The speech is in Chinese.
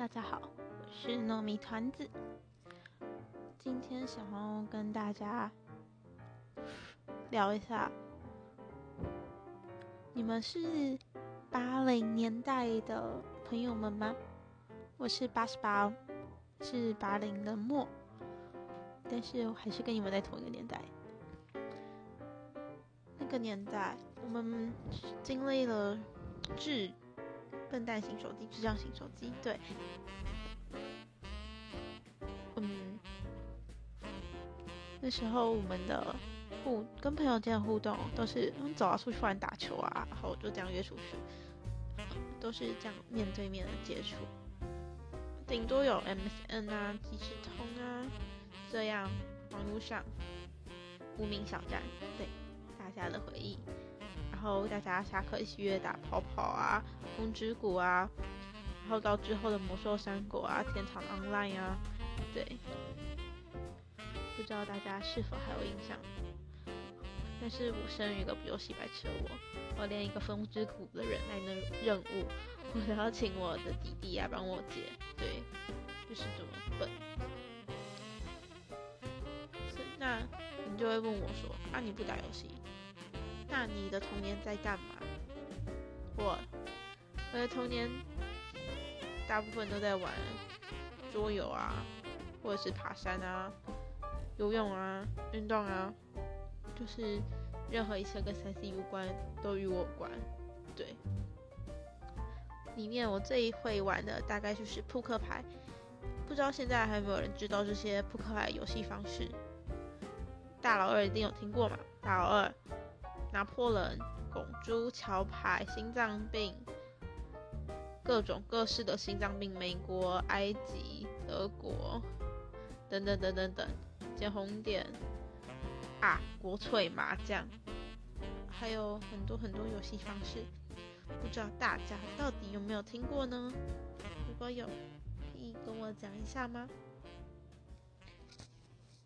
大家好，我是糯米团子。今天想要跟大家聊一下，你们是八零年代的朋友们吗？我是八十八，是八零的末，但是我还是跟你们在同一个年代。那个年代，我们经历了智。笨蛋型手机，智障型手机，对，嗯，那时候我们的互跟朋友间的互动都是，嗯，走啊，出去玩打球啊，然后就这样约出去，都是这样面对面的接触，顶多有 MSN 啊、即时通啊，这样网络上无名小站，对，大家的回忆。然后大家下课一起约打跑跑啊，风之谷啊，然后到之后的魔兽三国啊，天堂 online 啊，对，不知道大家是否还有印象？但是我生于一个游戏白痴的我，我连一个风之谷的人来的任务，我都要请我的弟弟啊帮我解，对，就是这么笨。那你就会问我说，啊你不打游戏？那你的童年在干嘛？我我的童年大部分都在玩桌游啊，或者是爬山啊、游泳啊、运动啊，就是任何一切跟三 C 无关都与我有关。对，里面我最会玩的大概就是扑克牌，不知道现在还有没有人知道这些扑克牌游戏方式？大老二一定有听过嘛？大老二。拿破仑、拱珠、桥牌、心脏病，各种各式的心脏病，美国、埃及、德国，等等等等等，捡红点啊，国粹麻将，还有很多很多游戏方式，不知道大家到底有没有听过呢？如果有，可以跟我讲一下吗？